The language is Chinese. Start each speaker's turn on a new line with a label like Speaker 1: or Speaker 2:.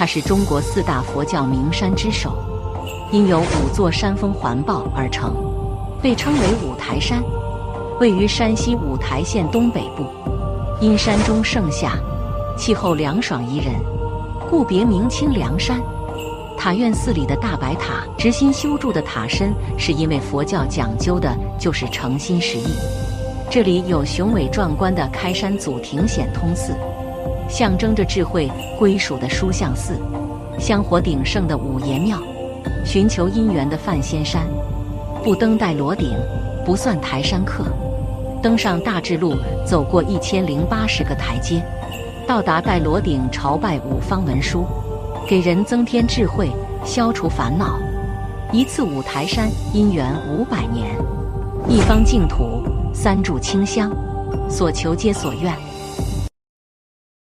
Speaker 1: 它是中国四大佛教名山之首，因有五座山峰环抱而成，被称为五台山。位于山西五台县东北部，因山中盛夏，气候凉爽宜人，故别名清凉山。塔院寺里的大白塔，直心修筑的塔身，是因为佛教讲究的就是诚心实意。这里有雄伟壮观的开山祖庭显通寺，象征着智慧归属的书相寺，香火鼎盛的五爷庙，寻求姻缘的范仙山。不登戴罗顶，不算台山客。登上大智路，走过一千零八十个台阶，到达戴罗顶，朝拜五方文殊，给人增添智慧，消除烦恼。一次五台山，姻缘五百年，一方净土，三炷清香，所求皆所愿。